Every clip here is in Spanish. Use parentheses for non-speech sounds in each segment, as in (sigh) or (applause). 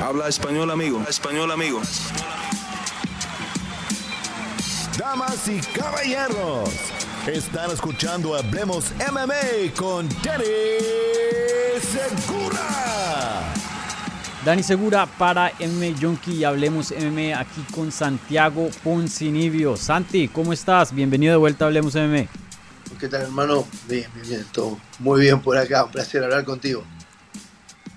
Habla español, amigo. Español, amigo. Damas y caballeros, están escuchando Hablemos MMA con Danny Segura. Dani Segura para M Junkie y Hablemos MMA aquí con Santiago Poncinibio. Santi, ¿cómo estás? Bienvenido de vuelta a Hablemos MMA. ¿Qué tal, hermano? Bien, bien, bien, todo muy bien por acá. Un placer hablar contigo.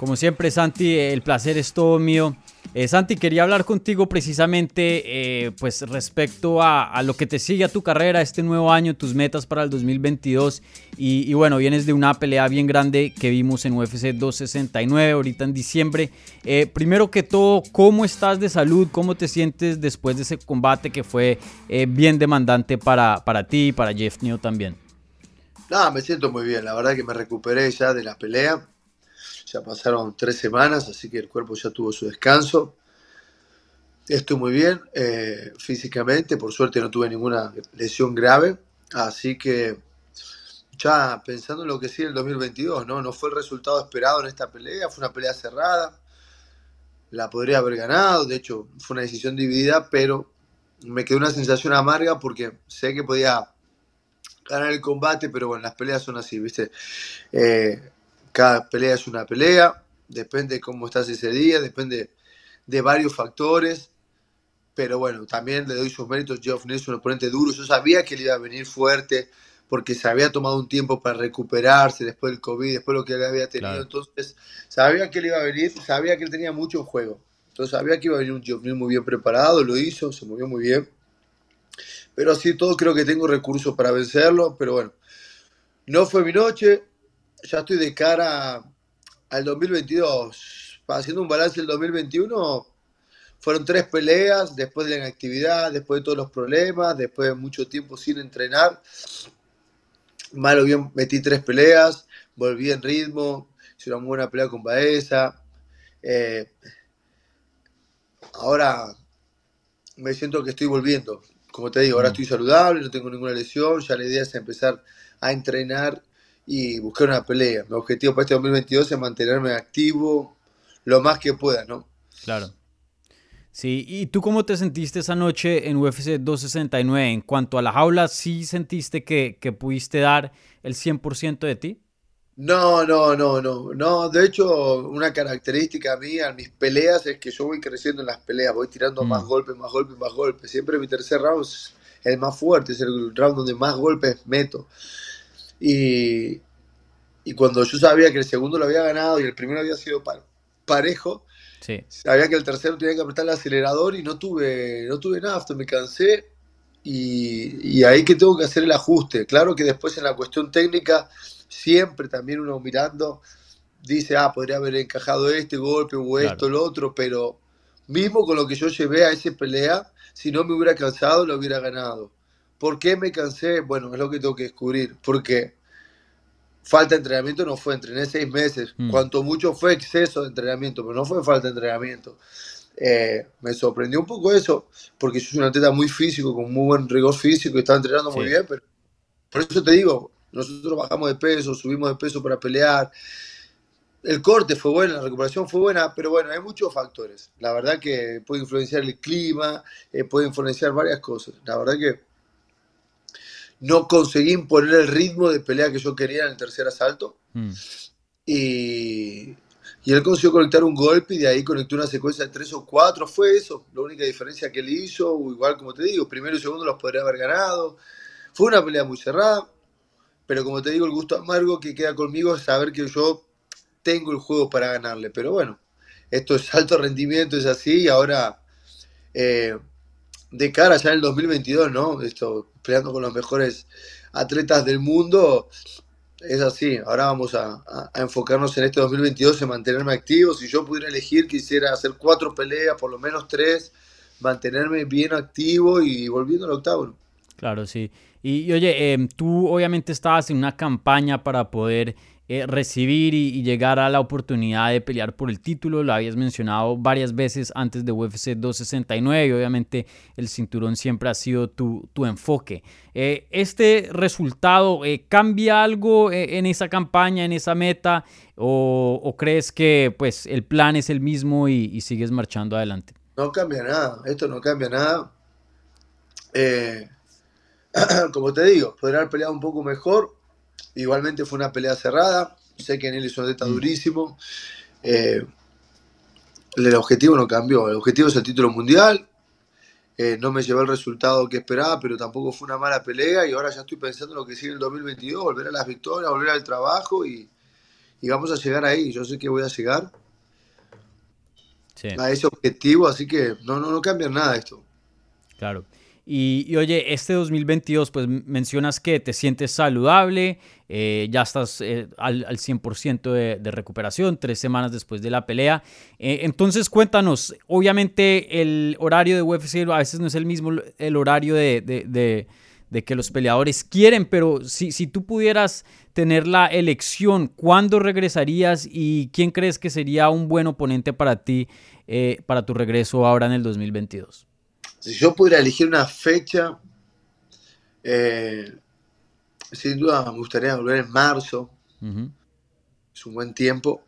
Como siempre, Santi, el placer es todo mío. Eh, Santi, quería hablar contigo precisamente eh, pues respecto a, lo que te sigue a tu carrera este nuevo año, tus metas para el 2022 y, bueno, vienes de una pelea bien grande que vimos en UFC 269 ahorita en diciembre. Eh, primero que todo, ¿cómo estás de salud? ¿Cómo te sientes después de ese combate que fue bien demandante para, para ti y para Jeff New también? No, me siento muy bien, la verdad que me recuperé ya de la pelea ya pasaron tres semanas, así que el cuerpo ya tuvo su descanso. Estoy muy bien eh, físicamente, por suerte no tuve ninguna lesión grave, así que ya pensando en lo que sigue el 2022, ¿no? No fue el resultado esperado en esta pelea, fue una pelea cerrada, la podría haber ganado, de hecho fue una decisión dividida, pero me quedó una sensación amarga porque sé que podía ganar el combate, pero bueno, las peleas son así, ¿viste? Eh, cada pelea es una pelea, depende de cómo estás ese día, depende de varios factores. Pero bueno, también le doy sus méritos. Geoff Nelson, un oponente duro. Yo sabía que él iba a venir fuerte porque se había tomado un tiempo para recuperarse después del COVID, después de lo que él había tenido. Entonces, sabía que él iba a venir, sabía que él tenía mucho en juego. Entonces, sabía que iba a venir un Geoff muy bien preparado, lo hizo, se movió muy bien. Pero así todo, creo que tengo recursos para vencerlo. Pero bueno, no fue mi noche, ya estoy de cara al 2022. Haciendo un balance del 2021, fueron tres peleas después de la inactividad, después de todos los problemas, después de mucho tiempo sin entrenar. Malo bien, metí tres peleas, volví en ritmo, hice una buena pelea con Baeza. Eh, ahora me siento que estoy volviendo. Como te digo, ahora mm. estoy saludable, no tengo ninguna lesión, ya la idea es empezar a entrenar y buscar una pelea. Mi objetivo para este 2022 es mantenerme activo lo más que pueda, ¿no? Claro. Sí, ¿y tú cómo te sentiste esa noche en UFC 269? En cuanto a la jaula, ¿sí sentiste que, que pudiste dar el 100% de ti? No, no, no, no, no. De hecho, una característica mía en mis peleas es que yo voy creciendo en las peleas, voy tirando más mm. golpes, más golpes, más golpes. Siempre mi tercer round es el más fuerte, es el round donde más golpes meto. Y, cuando yo sabía que el segundo lo había ganado y el primero había sido parejo, sabía que el tercero tenía que apretar el acelerador y no tuve, no tuve nada, me cansé y, ahí que tengo que hacer el ajuste. Claro que después en la cuestión técnica, siempre también uno mirando dice, ah, podría haber encajado este golpe o esto, lo otro, pero mismo con lo que yo llevé a esa pelea, si no me hubiera cansado, lo hubiera ganado. ¿Por qué me cansé? Bueno, es lo que tengo que descubrir. Porque falta de entrenamiento no fue, entrené seis meses. Mm. Cuanto mucho fue exceso de entrenamiento, pero no fue falta de entrenamiento. Eh, me sorprendió un poco eso, porque yo soy un atleta muy físico, con muy buen rigor físico y estaba entrenando muy bien, pero por eso te digo, nosotros bajamos de peso, subimos de peso para pelear. El corte fue bueno, la recuperación fue buena, pero bueno, hay muchos factores. La verdad que puede influenciar el clima, eh, puede influenciar varias cosas. La verdad que no conseguí imponer el ritmo de pelea que yo quería en el tercer asalto. Mm. Y, él consiguió conectar un golpe y de ahí conectó una secuencia de tres o cuatro. Fue eso, la única diferencia que él hizo. Igual como te digo, primero y segundo los podría haber ganado. Fue una pelea muy cerrada. Pero como te digo, el gusto amargo que queda conmigo es saber que yo tengo el juego para ganarle. Pero bueno, esto es alto rendimiento, es así. Y ahora, eh, de cara ya en el 2022, ¿no? Esto peleando con los mejores atletas del mundo. Es así, ahora vamos a, enfocarnos en este 2022 en mantenerme activo. Si yo pudiera elegir, quisiera hacer cuatro peleas, por lo menos tres, mantenerme bien activo y volviendo al octavo. Claro, sí. Y, oye, em, tú obviamente estabas en una campaña para poder eh, recibir y, llegar a la oportunidad de pelear por el título. Lo habías mencionado varias veces antes de UFC 269 y obviamente el cinturón siempre ha sido tu, enfoque. Eh, ¿Este resultado eh, cambia algo en esa campaña, en esa meta? O, crees que pues, el plan es el mismo y, sigues marchando adelante? No cambia nada, esto no cambia nada. (clears throat) como te digo, podría haber peleado un poco mejor, Igualmente fue una pelea cerrada. Sé que Nelson está mm. durísimo. Eh, el objetivo no cambió. El objetivo es el título mundial. Eh, no me llevé el resultado que esperaba, pero tampoco fue una mala pelea. Y ahora ya estoy pensando en lo que sigue en el 2022: volver a las victorias, volver al trabajo y, vamos a llegar ahí. Yo sé que voy a llegar a ese objetivo, así que no, no, no cambia nada esto. Claro. Y, oye, este 2022, pues mencionas que te sientes saludable, eh, ya estás eh, al, al, 100% de, de, recuperación, tres semanas después de la pelea. Eh, entonces, cuéntanos, obviamente el horario de UFC a veces no es el mismo el horario de, de, de que los peleadores quieren, pero si, si tú pudieras tener la elección, ¿cuándo regresarías y quién crees que sería un buen oponente para ti, para tu regreso ahora en el 2022? Si yo pudiera elegir una fecha, eh, sin duda me gustaría volver en marzo. Es un buen tiempo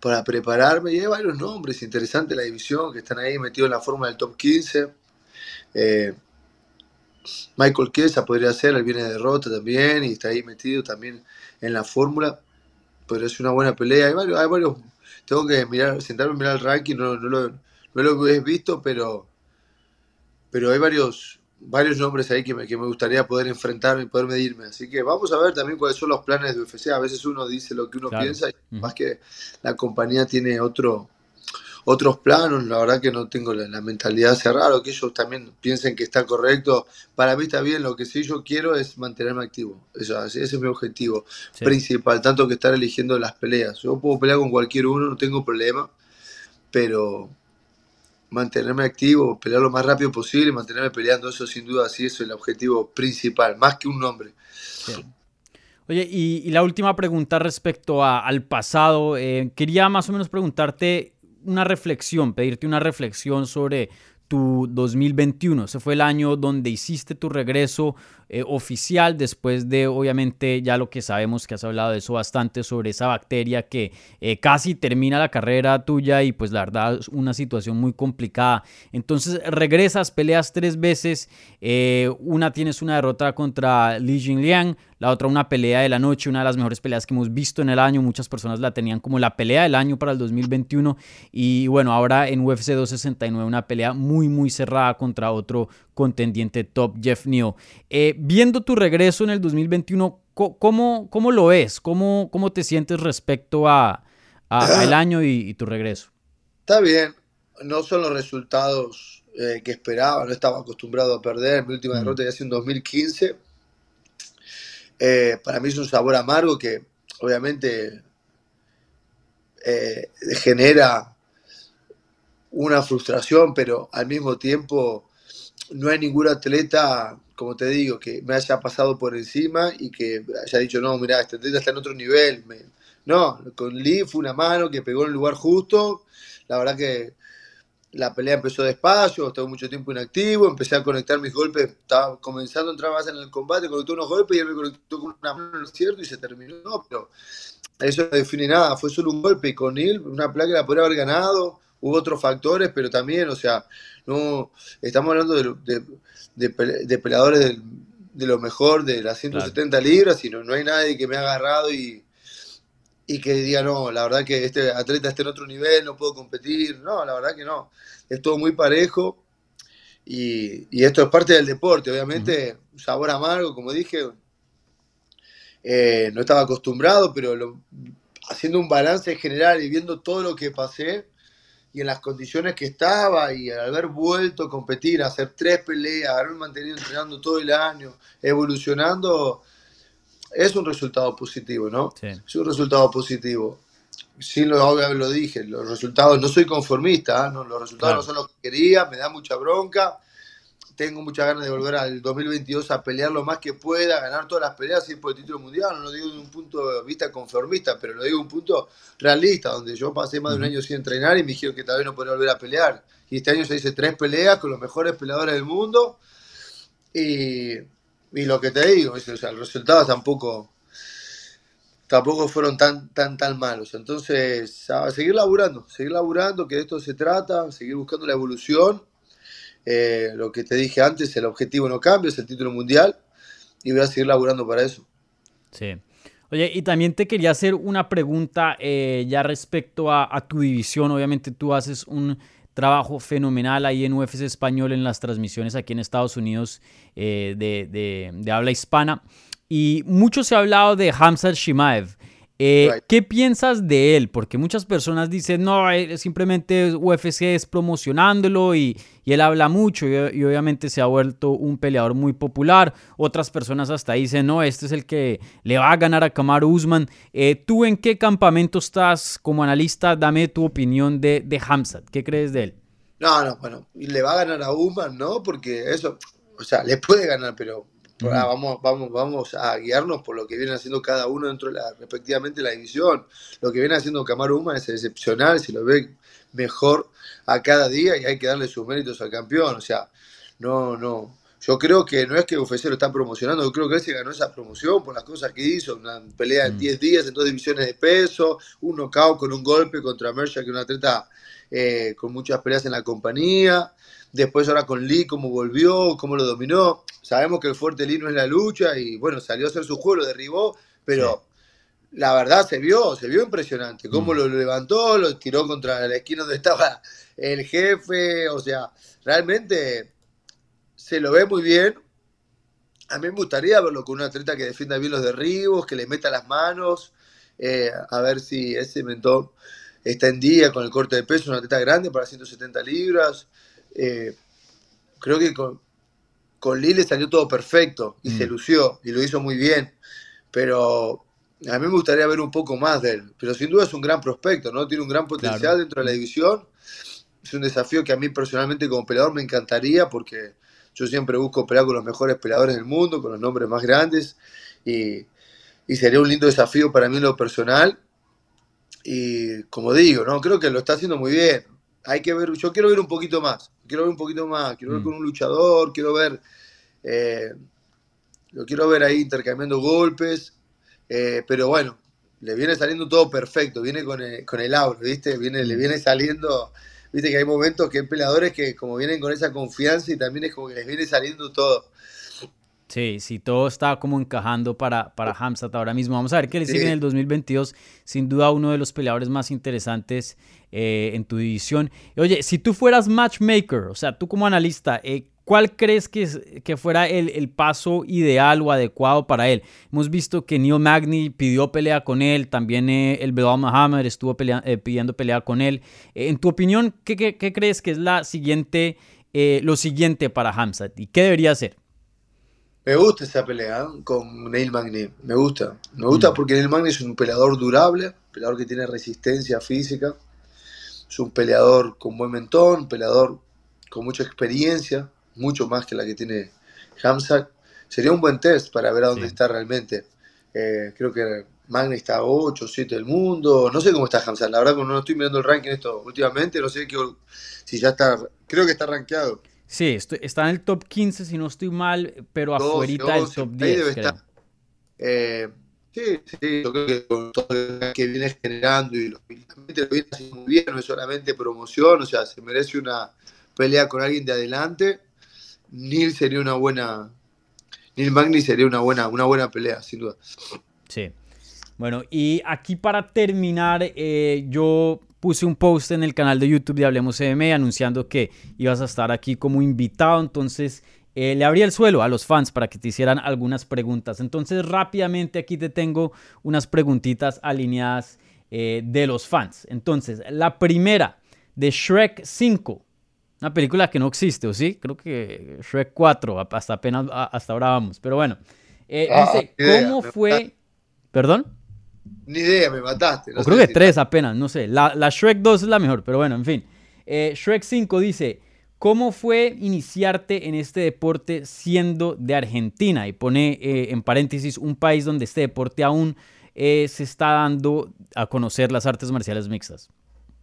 para prepararme. Y hay varios nombres interesantes de la división que están ahí metidos en la forma del top 15. Eh, Michael Kiesa podría ser, él viene de derrota también y está ahí metido también en la fórmula. Pero es una buena pelea. Hay varios, hay varios tengo que mirar, sentarme a mirar el ranking, no, no, lo, no lo he visto, pero pero hay varios, varios nombres ahí que me, que me gustaría poder enfrentarme y poder medirme. Así que vamos a ver también cuáles son los planes de UFC. A veces uno dice lo que uno piensa y más que la compañía tiene otro, otros planos. La verdad que no tengo la, mentalidad cerrada, que ellos también piensen que está correcto. Para mí está bien, lo que sí yo quiero es mantenerme activo. Eso, ese es mi objetivo principal, tanto que estar eligiendo las peleas. Yo puedo pelear con cualquier uno, no tengo problema, pero mantenerme activo, pelear lo más rápido posible, mantenerme peleando, eso sin duda sí, eso es el objetivo principal, más que un nombre. Oye, y, la última pregunta respecto al pasado, eh, quería más o menos preguntarte una reflexión, pedirte una reflexión sobre tu 2021. Ese fue el año donde hiciste tu regreso eh, oficial después de, obviamente, ya lo que sabemos que has hablado de eso bastante sobre esa bacteria que eh, casi termina la carrera tuya y pues la verdad es una situación muy complicada. Entonces regresas, peleas tres veces, eh, una tienes una derrota contra Li Jingliang, la otra una pelea de la noche, una de las mejores peleas que hemos visto en el año, muchas personas la tenían como la pelea del año para el 2021 y bueno, ahora en UFC 269 una pelea muy muy cerrada contra otro contendiente top, Jeff Neal. Eh, viendo tu regreso en el 2021, ¿cómo, cómo lo ves? ¿Cómo, ¿Cómo te sientes respecto a, al año y, tu regreso? Está bien, no son los resultados eh, que esperaba, no estaba acostumbrado a perder. Mi última mm. derrota ya hace en 2015. Eh, para mí es un sabor amargo que obviamente genera una frustración, pero al mismo tiempo no hay ningún atleta, como te digo, que me haya pasado por encima y que haya dicho, no, mira, este atleta está en otro nivel. No, con Lee fue una mano que pegó en el lugar justo. La verdad que la pelea empezó despacio, estuve mucho tiempo inactivo, empecé a conectar mis golpes, estaba comenzando a entrar más en el combate, conectó unos golpes y él me conectó con una mano, ¿no cierto? Y se terminó, pero eso no define nada, fue solo un golpe y con él, una placa la podría haber ganado, hubo otros factores, pero también, o sea, no estamos hablando de, peleadores de lo mejor de las 170 libras, y no, hay nadie que me ha agarrado y, y que diga, no, la verdad que este atleta está en otro nivel, no puedo competir. No, la verdad que no. Es todo muy parejo. Y, y esto es parte del deporte, obviamente, un sabor amargo, como dije, eh, no estaba acostumbrado, pero haciendo un balance general y viendo todo lo que pasé, y en las condiciones que estaba y al haber vuelto a competir, a hacer tres peleas, haberme mantenido entrenando todo el año, evolucionando, es un resultado positivo, ¿no? Es un resultado positivo. Sin lo lo dije, los resultados, no soy conformista, ¿ah? ¿no? los resultados no son los que quería, me da mucha bronca, tengo muchas ganas de volver al 2022 a pelear lo más que pueda, ganar todas las peleas y ir por el título mundial. No lo digo de un punto de vista conformista, pero lo digo de un punto realista, donde yo pasé más de un año sin entrenar y me dijeron que tal vez no podría volver a pelear. Y este año se hice tres peleas con los mejores peleadores del mundo. Y, y lo que te digo, es, o sea, los resultados tampoco tampoco fueron tan, tan, tan malos. Entonces, a seguir laburando, seguir laburando, que de esto se trata, seguir buscando la evolución. Eh, lo que te dije antes, el objetivo no cambia, es el título mundial y voy a seguir laburando para eso. Sí. Oye, y también te quería hacer una pregunta eh, ya respecto a, tu división. Obviamente tú haces un trabajo fenomenal ahí en UFC Español en las transmisiones aquí en Estados Unidos eh, de, de, de habla hispana. Y mucho se ha hablado de Hamza Shimaev. Eh, ¿Qué piensas de él? Porque muchas personas dicen, no, simplemente UFC es promocionándolo y, él habla mucho y, obviamente se ha vuelto un peleador muy popular. Otras personas hasta dicen, no, este es el que le va a ganar a Kamaru Usman. Eh, ¿Tú en qué campamento estás como analista? Dame tu opinión de, de Hamzat. ¿Qué crees de él? No, no, bueno, le va a ganar a Usman, ¿no? Porque eso, o sea, le puede ganar, pero vamos, vamos, vamos a guiarnos por lo que viene haciendo cada uno dentro de la, respectivamente la división. Lo que viene haciendo Camaro Uma es excepcional, si lo ve mejor a cada día y hay que darle sus méritos al campeón. O sea, no, no. Yo creo que no es que UFC lo está promocionando, yo creo que él se ganó esa promoción por las cosas que hizo, una pelea en 10 días en dos divisiones de peso, un knockout con un golpe contra Mersha, que es un atleta eh, con muchas peleas en la compañía. Después ahora con Lee, cómo volvió, cómo lo dominó. Sabemos que el fuerte Lee no es la lucha y bueno, salió a hacer su juego, lo derribó, pero la verdad se vio, se vio impresionante. Cómo mm. lo levantó, lo tiró contra la esquina donde estaba el jefe. O sea, realmente se lo ve muy bien. A mí me gustaría verlo con un atleta que defienda bien los derribos, que le meta las manos, eh, a ver si ese mentón está en día con el corte de peso, una atleta grande para 170 libras. Eh, creo que con, con Lille salió todo perfecto y se mm. lució y lo hizo muy bien, pero a mí me gustaría ver un poco más de él, pero sin duda es un gran prospecto, ¿no? Tiene un gran potencial dentro de la división, es un desafío que a mí personalmente como peleador me encantaría porque yo siempre busco pelear con los mejores peleadores del mundo, con los nombres más grandes y, y sería un lindo desafío para mí en lo personal y como digo, ¿no? Creo que lo está haciendo muy bien, hay que ver, yo quiero ver un poquito más, quiero ver un poquito más, quiero ver mm. con un luchador, quiero ver, eh, lo quiero ver ahí intercambiando golpes, eh, pero bueno, le viene saliendo todo perfecto, viene con el, con el aura, ¿viste? Viene, le viene saliendo, viste que hay momentos que hay peleadores que como vienen con esa confianza y también es como que les viene saliendo todo. Sí, sí, todo está como encajando para, para Hamzat ahora mismo. Vamos a ver qué le sigue en el 2022. Sin duda uno de los peleadores más interesantes eh, en tu división. Oye, si tú fueras matchmaker, o sea, tú como analista, eh, ¿cuál crees que, que fuera el, el, paso ideal o adecuado para él? Hemos visto que Neil Magny pidió pelea con él, también eh, el Belal Muhammad estuvo pidiendo pelea con él. en tu opinión, ¿qué, qué, qué, crees que es la siguiente, lo siguiente para Hamzat y qué debería hacer? Me gusta esa pelea ¿eh? con Neil Magny. Me gusta. Me gusta mm. porque Neil Magny es un peleador durable, un peleador que tiene resistencia física. Es un peleador con buen mentón, un peleador con mucha experiencia, mucho más que la que tiene Hamzat. Sería un buen test para ver a dónde está realmente. Eh, creo que Magny está a 8, 7 del mundo. No sé cómo está Hamzat. La verdad, no estoy mirando el ranking esto últimamente. No sé si ya está. Creo que está rankeado. Sí, está en el top 15 si no estoy mal, pero afuera del top 10. Eh, sí, sí, yo creo que con todo lo que viene generando y lo, lo viene haciendo muy bien, no es solamente promoción, o sea, se merece una pelea con alguien de adelante. Neil sería una buena, Neil Magni sería una buena, una buena pelea, sin duda. Sí. Bueno, y aquí para terminar, eh, yo puse un post en el canal de YouTube de Hablemos CM anunciando que ibas a estar aquí como invitado, entonces eh, le abrí el suelo a los fans para que te hicieran algunas preguntas. Entonces rápidamente aquí te tengo unas preguntitas alineadas eh, de los fans. Entonces, la primera de Shrek 5. Una película que no existe, ¿o sí? Creo que Shrek 4, hasta apenas hasta ahora vamos. Pero bueno, eh, ah, dice, ¿cómo fue? ¿Perdón? Ni idea, me mataste. o creo que tres apenas, no sé. La, Shrek 2 es la mejor, pero bueno, en fin. Eh, Shrek 5 dice, ¿Cómo fue iniciarte en este deporte siendo de Argentina? Y pone eh, en paréntesis un país donde este deporte aún eh, se está dando a conocer las artes marciales mixtas.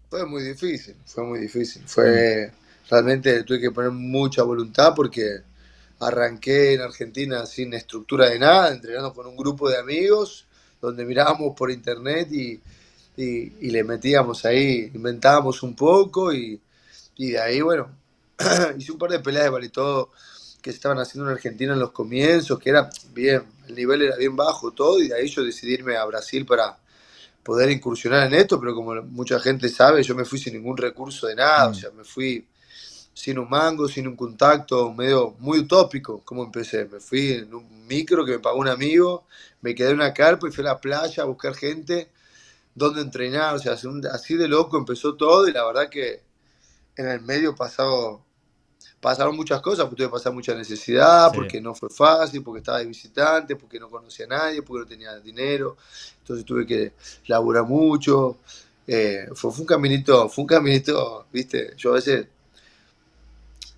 Fue muy difícil, fue muy difícil. Fue realmente tuve que poner mucha voluntad porque arranqué en Argentina sin estructura de nada, entrenando con un grupo de amigos donde mirábamos por internet y, y, le metíamos ahí, inventábamos un poco y, y de ahí, bueno, (clears throat) hice un par de peleas de vale todo que se estaban haciendo en Argentina en los comienzos, que era bien, el nivel era bien bajo todo, y de ahí yo decidí irme a Brasil para poder incursionar en esto, pero como mucha gente sabe, yo me fui sin ningún recurso de nada, o mm. sea, me fui sin un mango, sin un contacto, medio muy utópico, como empecé. Me fui en un micro que me pagó un amigo, me quedé en una carpa y fui a la playa a buscar gente donde entrenar, o sea, así de loco empezó todo y la verdad que en el medio pasado, pasaron muchas cosas, porque tuve que pasar mucha necesidad, porque no fue fácil, porque estaba de visitante, porque no conocía a nadie, porque no tenía dinero, entonces tuve que laburar mucho. Eh, fue, un caminito, fue un caminito, viste, yo a veces,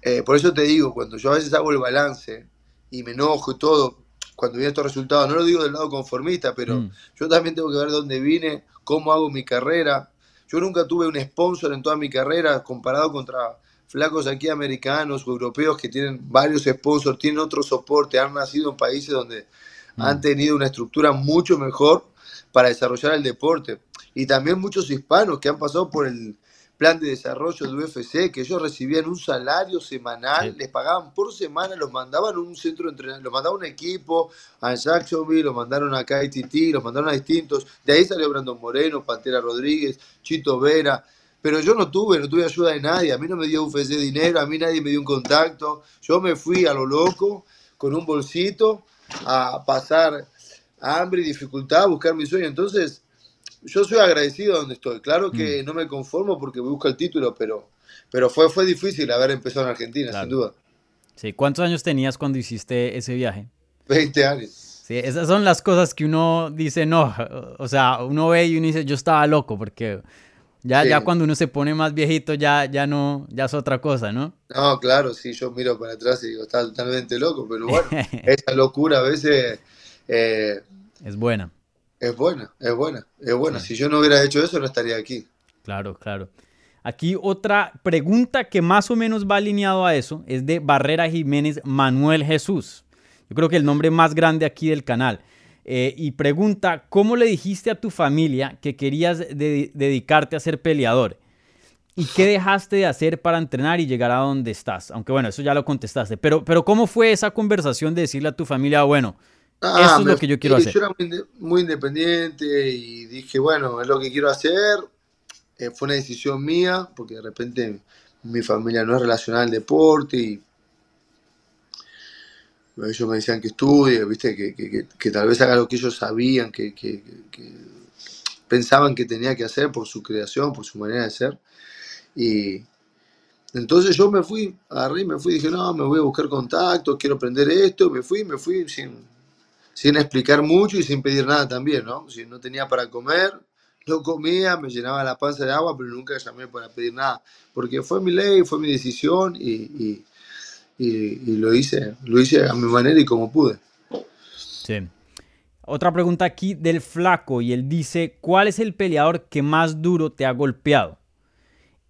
eh, por eso te digo, cuando yo a veces hago el balance y me enojo y todo, cuando vienen estos resultados, no lo digo del lado conformista, pero mm. yo también tengo que ver dónde vine, cómo hago mi carrera, yo nunca tuve un sponsor en toda mi carrera comparado contra flacos aquí americanos o europeos que tienen varios sponsors, tienen otro soporte, han nacido en países donde mm. han tenido una estructura mucho mejor para desarrollar el deporte. Y también muchos hispanos que han pasado por el, plan de desarrollo de UFC, que ellos recibían un salario semanal, les pagaban por semana, los mandaban a un centro de entrenamiento, los mandaban a un equipo, a Jacksonville, los mandaron a KTT, los mandaron a distintos, de ahí salió Brandon Moreno, Pantera Rodríguez, Chito Vera, pero yo no tuve, no tuve ayuda de nadie, a mí no me dio UFC dinero, a mí nadie me dio un contacto, yo me fui a lo loco con un bolsito a pasar hambre y dificultad, a buscar mi sueño, entonces yo soy agradecido donde estoy. Claro que mm. no me conformo porque busco el título, pero, pero fue, fue difícil haber empezado en Argentina, sin duda. Sí, ¿cuántos años tenías cuando hiciste ese viaje? 20 años. Sí, esas son las cosas que uno dice, no, o sea, uno ve y uno dice, yo estaba loco, porque ya, ya cuando uno se pone más viejito ya, ya no, ya es otra cosa, ¿no? No, claro, sí, yo miro para atrás y digo, está totalmente loco, pero bueno, (laughs) esa locura a veces... Eh, es buena. Es buena, es buena, es buena. Si yo no hubiera hecho eso, no estaría aquí. Claro, claro. Aquí otra pregunta que más o menos va alineado a eso es de Barrera Jiménez Manuel Jesús. Yo creo que el nombre más grande aquí del canal. Eh, y pregunta, ¿cómo le dijiste a tu familia que querías dedicarte a ser peleador? ¿Y qué dejaste de hacer para entrenar y llegar a donde estás? Aunque bueno, eso ya lo contestaste. Pero, pero ¿cómo fue esa conversación de decirle a tu familia, bueno, Ah, Eso es lo que yo quiero hacer. Yo era muy, independiente y dije, bueno, es lo que quiero hacer. Eh, fue una decisión mía, porque de repente mi familia no es relacionada al deporte y ellos me decían que estudie, ¿viste? Que, tal vez haga lo que ellos sabían, que, pensaban que tenía que hacer por su creación, por su manera de ser. Y entonces yo me fui, agarré y me fui, dije, no, me voy a buscar contactos, quiero aprender esto, me fui, me fui sin, sin explicar mucho y sin pedir nada también, ¿no? Si no tenía para comer, no comía, me llenaba la panza de agua, pero nunca llamé para pedir nada, porque fue mi ley, fue mi decisión y, lo hice, lo hice a mi manera y como pude. Sí. Otra pregunta aquí del flaco y él dice, ¿cuál es el peleador que más duro te ha golpeado?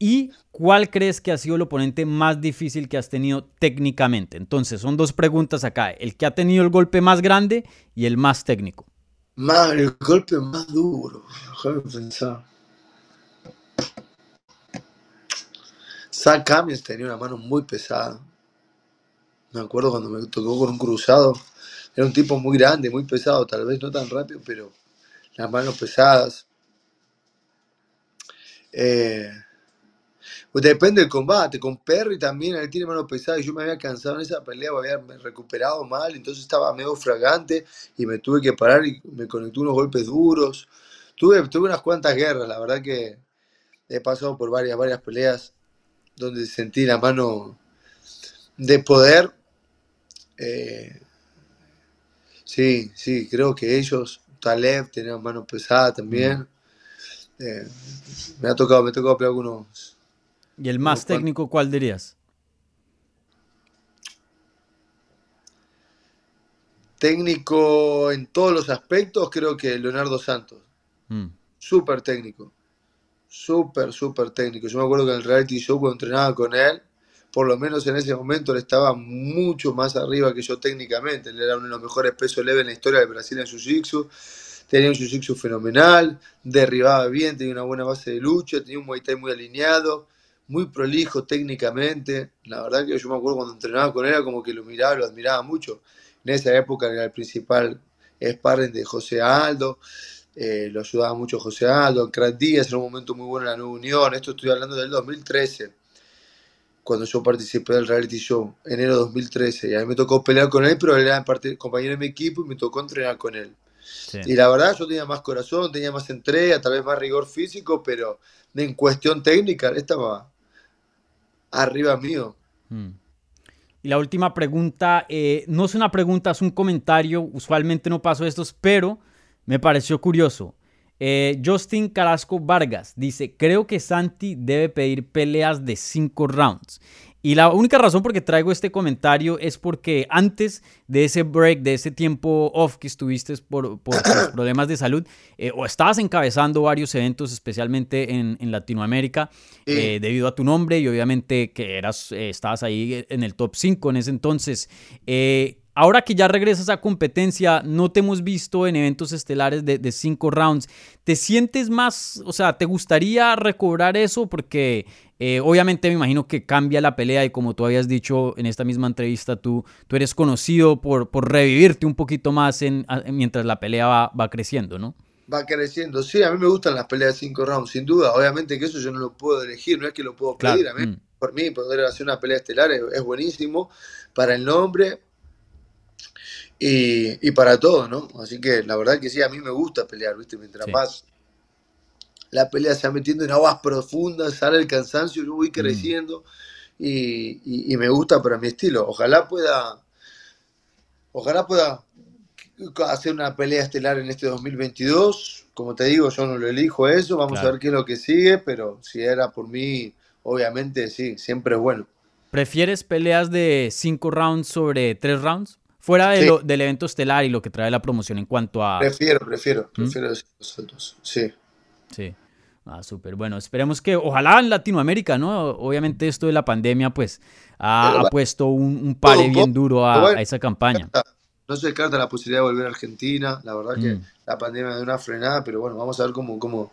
¿Y cuál crees que ha sido el oponente más difícil que has tenido técnicamente? Entonces, son dos preguntas acá. El que ha tenido el golpe más grande y el más técnico. el golpe más duro. Déjame pensar. Zach Cummins tenía una mano muy pesada. Me acuerdo cuando me tocó con un cruzado. Era un tipo muy grande, muy pesado, tal vez no tan rápido, pero las manos pesadas. Eh, pues depende del combate. Con Perry también, él tiene mano pesada y yo me había cansado en esa pelea, me había recuperado mal, entonces estaba medio fragante y me tuve que parar y me conectó unos golpes duros. Tuve, tuve unas cuantas guerras, la verdad que he pasado por varias, varias peleas donde sentí la mano de poder. Eh, sí, sí, creo que ellos, Taleb, tenían mano pesada también. Mm. Eh, me ha tocado, me ha tocado pelear algunos ¿Y el más técnico cuál dirías? Técnico en todos los aspectos, creo que Leonardo Santos. Mm. Súper técnico. Súper, súper técnico. Yo me acuerdo que en el reality show cuando entrenaba con él, por lo menos en ese momento él estaba mucho más arriba que yo técnicamente. Él era uno de los mejores pesos leves en la historia de Brasil en jiu-jitsu. Tenía un jiu-jitsu fenomenal, derribaba bien, tenía una buena base de lucha, tenía un Muay Thai muy alineado, muy prolijo técnicamente. La verdad que yo me acuerdo cuando entrenaba con él, era como que lo miraba, lo admiraba mucho. En esa época era el principal sparring de José Aldo. Eh, lo ayudaba mucho José Aldo, Crack Díaz, en un momento muy bueno en la Nueva Unión. Esto estoy hablando del 2013, cuando yo participé del reality show, enero de 2013. Y a mí me tocó pelear con él, pero él era parte, compañero de mi equipo y me tocó entrenar con él. Y la verdad, yo tenía más corazón, tenía más entrega, tal vez más rigor físico, pero en cuestión técnica, él estaba arriba mío. Mm. Y la última pregunta, eh, no es una pregunta, es un comentario. Usualmente no paso estos, pero me pareció curioso. Eh, Justin Carrasco Vargas dice, creo que Santi debe pedir peleas de cinco rounds. Y la única razón por que traigo este comentario es porque antes de ese break, de ese tiempo off que estuviste por, por, problemas de salud, eh, o estabas encabezando varios eventos, especialmente en, en Latinoamérica, eh, debido a tu nombre y obviamente que eras, eh, estabas ahí en el top 5 en ese entonces. Ahora que ya regresas a competencia, no te hemos visto en eventos estelares de, cinco rounds. ¿Te sientes más, o sea, te gustaría recobrar eso? Porque eh, obviamente me imagino que cambia la pelea y como tú habías dicho en esta misma entrevista, tú, tú eres conocido por, por revivirte un poquito más en, mientras la pelea va, va creciendo, ¿no? va creciendo. Sí, a mí me gustan las peleas de cinco rounds, sin duda. Obviamente que eso yo no lo puedo elegir, no es que lo puedo pedir. A mí, mm. por mí, poder hacer una pelea estelar es, buenísimo para el nombre, y, para todo, ¿no? Así que la verdad que sí, a mí me gusta pelear, ¿viste? Mientras más la pelea se va metiendo en aguas profundas, sale el cansancio, yo voy mm. creciendo y, me gusta para mi estilo. Ojalá pueda, ojalá pueda hacer una pelea estelar en este 2022. Como te digo, yo no lo elijo eso, vamos a ver qué es lo que sigue, pero si era por mí, obviamente sí, siempre es bueno. ¿Prefieres peleas de cinco rounds sobre tres rounds? Fuera de del evento estelar y lo que trae la promoción en cuanto a... Prefiero, prefiero, ¿Mm? prefiero decir los sí. Sí. Ah, súper. Bueno, esperemos que, ojalá en Latinoamérica, ¿no? Obviamente esto de la pandemia, pues, ha, puesto un, un pare bien duro a, esa campaña. No se descarta la posibilidad de volver a Argentina, la verdad que mm. la pandemia de una frenada, pero bueno, vamos a ver cómo, cómo,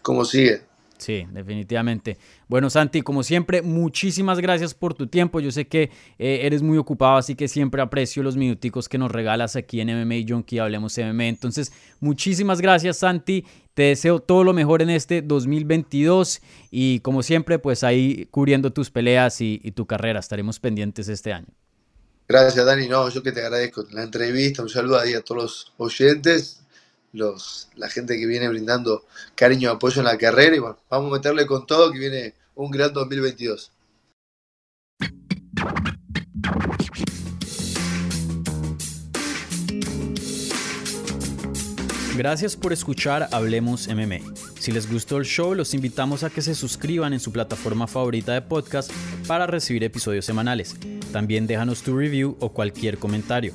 cómo sigue. Sí, definitivamente. Bueno, Santi, como siempre, muchísimas gracias por tu tiempo. Yo sé que eh, eres muy ocupado, así que siempre aprecio los minuticos que nos regalas aquí en MMA Junkie, Hablemos MMA. Entonces, muchísimas gracias, Santi. Te deseo todo lo mejor en este 2022 y como siempre, pues ahí cubriendo tus peleas y, y tu carrera. Estaremos pendientes este año. Gracias, Dani. No, yo que te agradezco la entrevista. Un saludo ahí a todos los oyentes los, la gente que viene brindando cariño y apoyo en la carrera. Y bueno, vamos a meterle con todo que viene un gran 2022. Gracias por escuchar Hablemos MMA. Si les gustó el show, los invitamos a que se suscriban en su plataforma favorita de podcast para recibir episodios semanales. También déjanos tu review o cualquier comentario.